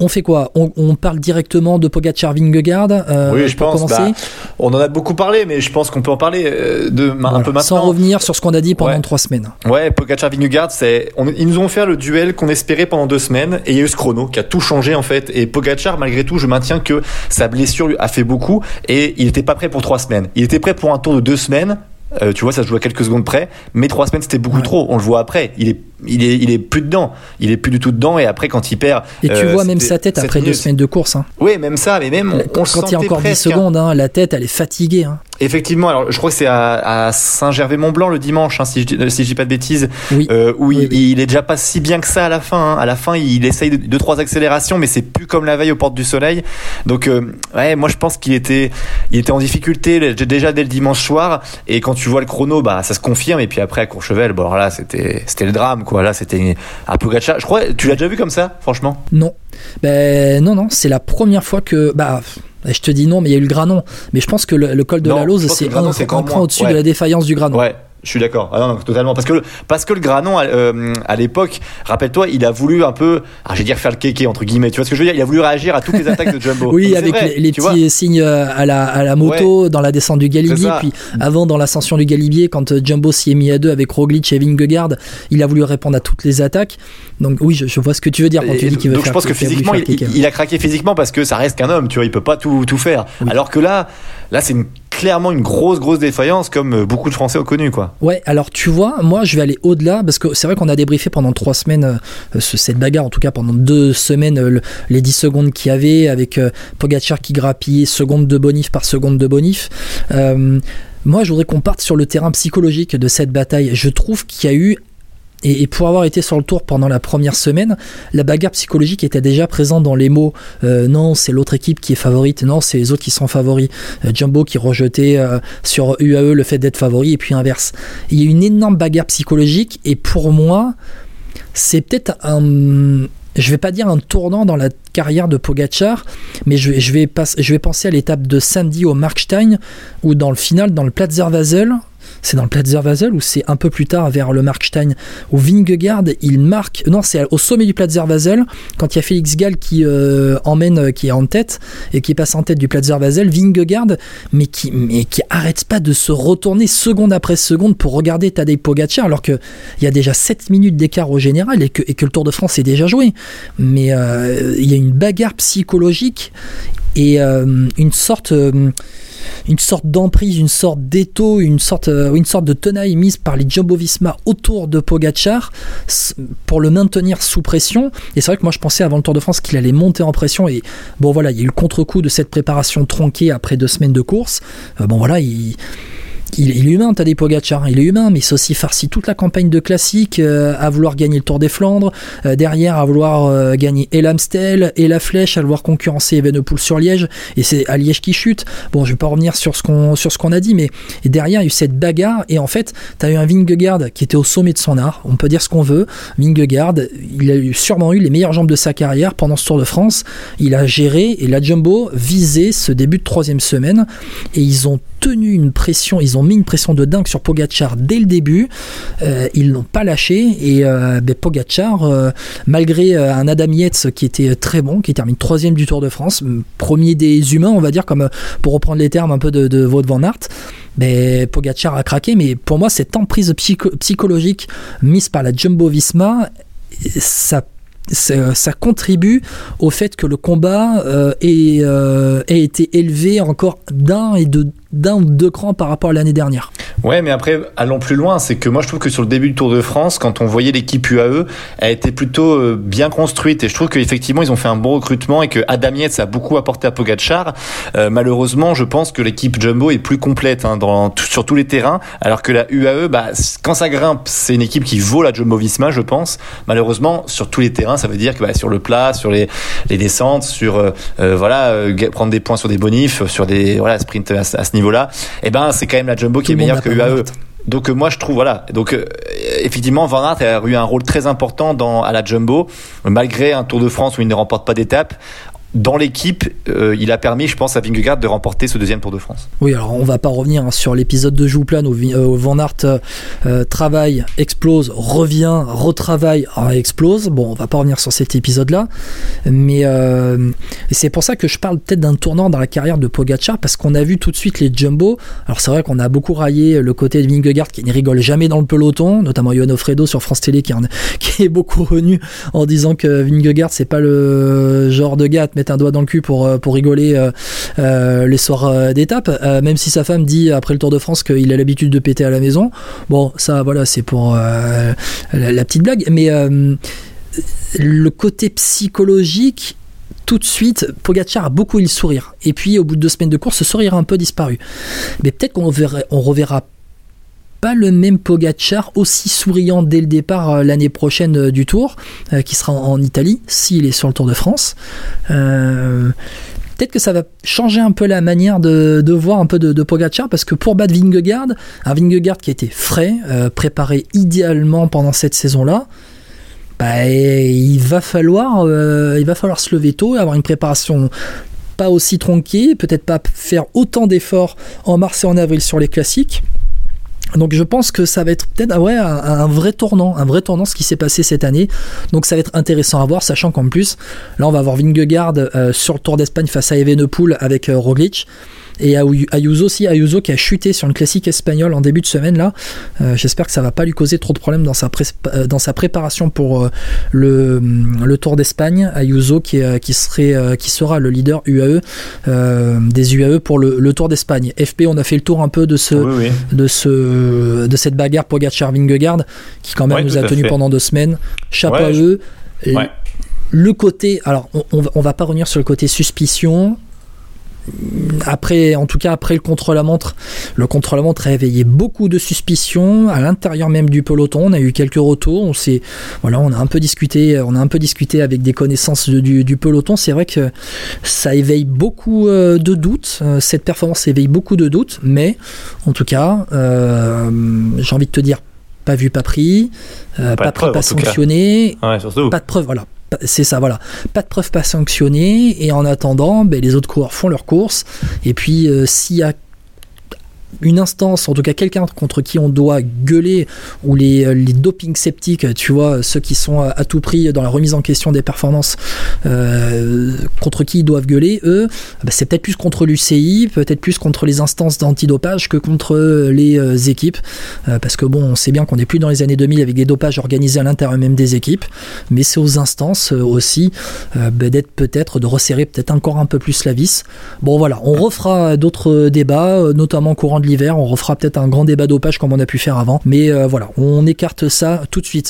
on fait quoi? On, parle directement de Pogacar Vingegaard euh, Oui, je pense. Bah, on en a beaucoup parlé, mais je pense qu'on peut en parler euh, de un peu maintenant. Sans revenir sur ce qu'on a dit pendant trois semaines. Ouais, Pogacar Vingegaard, c'est ils nous ont fait le duel qu'on espérait pendant deux semaines, et il y a eu ce chrono qui a tout changé en fait. Et Pogacar, malgré tout, je maintiens que sa blessure lui a fait beaucoup, et il n'était pas prêt pour trois semaines. Il était prêt pour un tour de deux semaines. Euh, tu vois, ça se joue à quelques secondes près, mais trois semaines c'était beaucoup trop. On le voit après. Il est il est, il est plus dedans. Il est plus du tout dedans. Et après, quand il perd. Et tu euh, vois même sa tête après deux semaines de course. Hein. Oui, même ça. Mais même. On, quand il y a encore 10 hein. secondes, hein, la tête, elle est fatiguée. Hein. Effectivement, alors je crois que c'est à, Saint-Gervais-Mont-Blanc le dimanche, si je, si dis pas de bêtises, euh, où il, est déjà pas si bien que ça à la fin. À la fin, il essaye de, deux trois accélérations, mais c'est plus comme la veille aux portes du soleil. Donc, euh, ouais, moi je pense qu'il était, il était en difficulté déjà dès le dimanche soir. Et quand tu vois le chrono, bah ça se confirme. Et puis après à Courchevel, bon alors là c'était, c'était le drame quoi. Là c'était un Pogacar. Je crois, tu l'as déjà vu comme ça, franchement? Non. Ben non non, c'est la première fois que bah je te dis non, mais il y a eu le granon. Mais je pense que le, col de la Lose, c'est un, un point au-dessus de la défaillance du granon. Ouais. Je suis d'accord. Ah non, totalement. Parce que, parce que le Granon, euh, à l'époque, rappelle-toi, il a voulu un peu, ah, je vais dire faire le kéké, entre guillemets. Tu vois ce que je veux dire? Il a voulu réagir à toutes les attaques de Jumbo. oui, avec les, petits signes euh, à la, à la moto, dans la descente du Galibier. Puis avant, dans l'ascension du Galibier, quand euh, Jumbo s'y est mis à deux avec Roglic et Vingegaard, il a voulu répondre à toutes les attaques. Donc oui, je, vois ce que tu veux dire quand tu dis qu'il veut donc je pense que physiquement, il, a craqué physiquement parce que ça reste qu'un homme. Tu vois, il peut pas tout, tout faire. Alors que là, là, c'est clairement une grosse, grosse défaillance comme beaucoup de Français ont connu, quoi. Ouais, alors tu vois, moi je vais aller au-delà parce que c'est vrai qu'on a débriefé pendant trois semaines euh, cette bagarre, en tout cas pendant deux semaines, euh, les 10 secondes qu'il y avait avec euh, Pogacar qui grappillait seconde de bonif par seconde de bonif. moi, je voudrais qu'on parte sur le terrain psychologique de cette bataille. Je trouve qu'il y a eu et, pour avoir été sur le tour pendant la première semaine, la bagarre psychologique était déjà présente dans les mots euh, non, c'est l'autre équipe qui est favorite, non, c'est les autres qui sont favoris. Euh, Jumbo qui rejetait euh, sur UAE le fait d'être favori, et puis inverse. Il y a une énorme bagarre psychologique, et pour moi, c'est peut-être un. Je vais pas dire un tournant dans la carrière de Pogachar, mais je, vais, je vais, penser à l'étape de samedi au Markstein, où dans le final, dans le Platzer Vasel, c'est dans le Platzerwasel ou c'est un peu plus tard vers le Markstein où Vingegaard il marque non c'est au sommet du Platzerwasel quand il y a Félix Gall qui euh, emmène euh, qui est en tête et qui passe en tête du Platzerwasel Vingegaard mais qui mais qui arrête pas de se retourner seconde après seconde pour regarder Tadej Pogacar alors que il y a déjà 7 minutes d'écart au général et que, et que le Tour de France est déjà joué. Mais euh, il y a une bagarre psychologique et une sorte une sorte d'emprise, une sorte d'étau, une sorte, euh, une sorte de tenaille mise par les Jumbo-Visma autour de Pogachar pour le maintenir sous pression. Et c'est vrai que moi je pensais avant le Tour de France qu'il allait monter en pression. Et bon voilà, il y a eu le contre-coup de cette préparation tronquée après deux semaines de course. Euh, bon voilà, il il, est humain, Tadej Pogacar, il est humain, mais il s'est aussi farci toute la campagne de classique euh, à vouloir gagner le Tour des Flandres, euh, derrière à vouloir euh, gagner et l'Amstel et la Flèche, à vouloir concurrencer Evenepoel sur Liège, et c'est à Liège qui chute. Bon, je vais pas revenir sur ce qu'on sur a dit, mais derrière il y a eu cette bagarre, et en fait, tu as eu un Vingegaard qui était au sommet de son art, on peut dire ce qu'on veut. Vingegaard, il a sûrement eu les meilleures jambes de sa carrière pendant ce Tour de France, il a géré, et la Jumbo visait ce début de troisième semaine, et ils ont tenu une pression, ils ont mis une pression de dingue sur Pogachar dès le début. Euh, ils l'ont pas lâché et euh, ben, Pogachar, euh, malgré un Adam Yates qui était très bon, qui termine troisième du Tour de France, premier des humains, on va dire, comme pour reprendre les termes un peu de, de van Aert. Ben, a craqué, mais pour moi, cette emprise psychologique mise par la Jumbo Visma, ça ça, contribue au fait que le combat ait, ait, été élevé encore d'un et de d'un ou deux crans par rapport à l'année dernière. Ouais, mais après, allons plus loin. C'est que moi, je trouve que sur le début du Tour de France, quand on voyait l'équipe UAE, elle était plutôt euh, bien construite. Et je trouve qu'effectivement, ils ont fait un bon recrutement et que Adam Yates a beaucoup apporté à Pogacar. Euh, malheureusement, je pense que l'équipe Jumbo est plus complète hein, dans, sur tous les terrains. Alors que la UAE, bah, quand ça grimpe, c'est une équipe qui vaut la Jumbo-Visma, je pense. Malheureusement, sur tous les terrains, ça veut dire que bah, sur le plat, sur les, les descentes, sur euh, voilà, prendre des points sur des bonifs, sur des voilà, sprints à, à ce niveau-là, eh ben c'est quand même la Jumbo qui est meilleure que UAE. Donc euh, moi je trouve voilà. Donc euh, effectivement Van Aert a eu un rôle très important dans à la Jumbo malgré un Tour de France où il ne remporte pas d'étape dans l'équipe, euh, il a permis, je pense, à Vingegaard de remporter ce deuxième Tour de France. Oui, alors on va pas revenir hein, sur l'épisode de Jouplane où, où Van Aert euh, travaille, explose, revient, retravaille, ah, explose. Bon, on va pas revenir sur cet épisode-là, mais euh, c'est pour ça que je parle peut-être d'un tournant dans la carrière de Pogacar parce qu'on a vu tout de suite les jumbo. Alors c'est vrai qu'on a beaucoup raillé le côté de Vingegaard qui ne rigole jamais dans le peloton, notamment Johan Fredo sur France Télé qui, qui est beaucoup revenu en disant que Vingegaard c'est pas le genre de gars mettre un doigt dans le cul pour, euh, pour rigoler euh, euh, les soirs d'étape, même si sa femme dit après le Tour de France qu'il a l'habitude de péter à la maison. Bon, ça, voilà, c'est pour la, petite blague. Mais le côté psychologique, tout de suite, Pogacar a beaucoup eu le sourire. Et puis, au bout de deux semaines de course, ce sourire a un peu disparu. Mais peut-être qu'on on reverra pas le même Pogacar aussi souriant dès le départ euh, l'année prochaine euh, du Tour, euh, qui sera en, Italie, s'il est sur le Tour de France. Peut-être que ça va changer un peu la manière de, voir un peu de, Pogacar, parce que pour battre Vingegaard, un Vingegaard qui a été frais, préparé idéalement pendant cette saison-là, bah, il va falloir, il va falloir se lever tôt avoir une préparation pas aussi tronquée, peut-être pas faire autant d'efforts en mars et en avril sur les classiques. Donc je pense que ça va être peut-être ah ouais, un, vrai tournant, un vrai tournant ce qui s'est passé cette année. Donc ça va être intéressant à voir, sachant qu'en plus, là on va avoir Vingegaard euh, sur le Tour d'Espagne face à Evenepoel avec euh, Roglic. Et Ayuso aussi, Ayuso qui a chuté sur une classique espagnole en début de semaine là. Euh, j'espère que ça va pas lui causer trop de problèmes dans sa, euh, dans sa préparation pour euh, le, le, Tour d'Espagne. Ayuso qui, qui, serait, qui sera le leader UAE des UAE pour le, le Tour d'Espagne. FP, on a fait le tour un peu de ce, de ce, de cette bagarre Pogacar Vingegaard qui quand même nous a tenu pendant deux semaines. Chapeau à eux. Le côté, alors on, on, va pas revenir sur le côté suspicion, après, en tout cas après le contre-la-montre, le contre-la-montre a éveillé beaucoup de suspicions à l'intérieur même du peloton. On a eu quelques retours. On s'est, voilà, on a un peu discuté, on a un peu discuté avec des connaissances du, peloton. C'est vrai que ça éveille beaucoup euh, de doutes. Euh, cette performance éveille beaucoup de doutes, mais en tout cas, euh, j'ai envie de te dire, pas vu, pas pris, pas, preuve, pas sanctionné, pas de preuve, voilà, c'est ça, voilà. Pas de preuves pas sanctionnées, et en attendant, ben, les autres coureurs font leur course, et puis euh, s'il y a une instance, en tout cas quelqu'un contre qui on doit gueuler, ou les, euh, les doping sceptiques, tu vois, ceux qui sont à, tout prix dans la remise en question des performances, euh, contre qui ils doivent gueuler, eux, bah, c'est peut-être plus contre l'UCI, peut-être plus contre les instances d'antidopage que contre les euh, équipes, parce que bon, on sait bien qu'on n'est plus dans les années 2000 avec des dopages organisés à l'intérieur même des équipes, mais c'est aux instances aussi bah, d'être peut-être, de resserrer peut-être encore un peu plus la vis. Bon voilà, on refera d'autres débats, notamment l'hiver. On refera peut-être un grand débat dopage comme on a pu faire avant. Mais euh, voilà, on écarte ça tout de suite.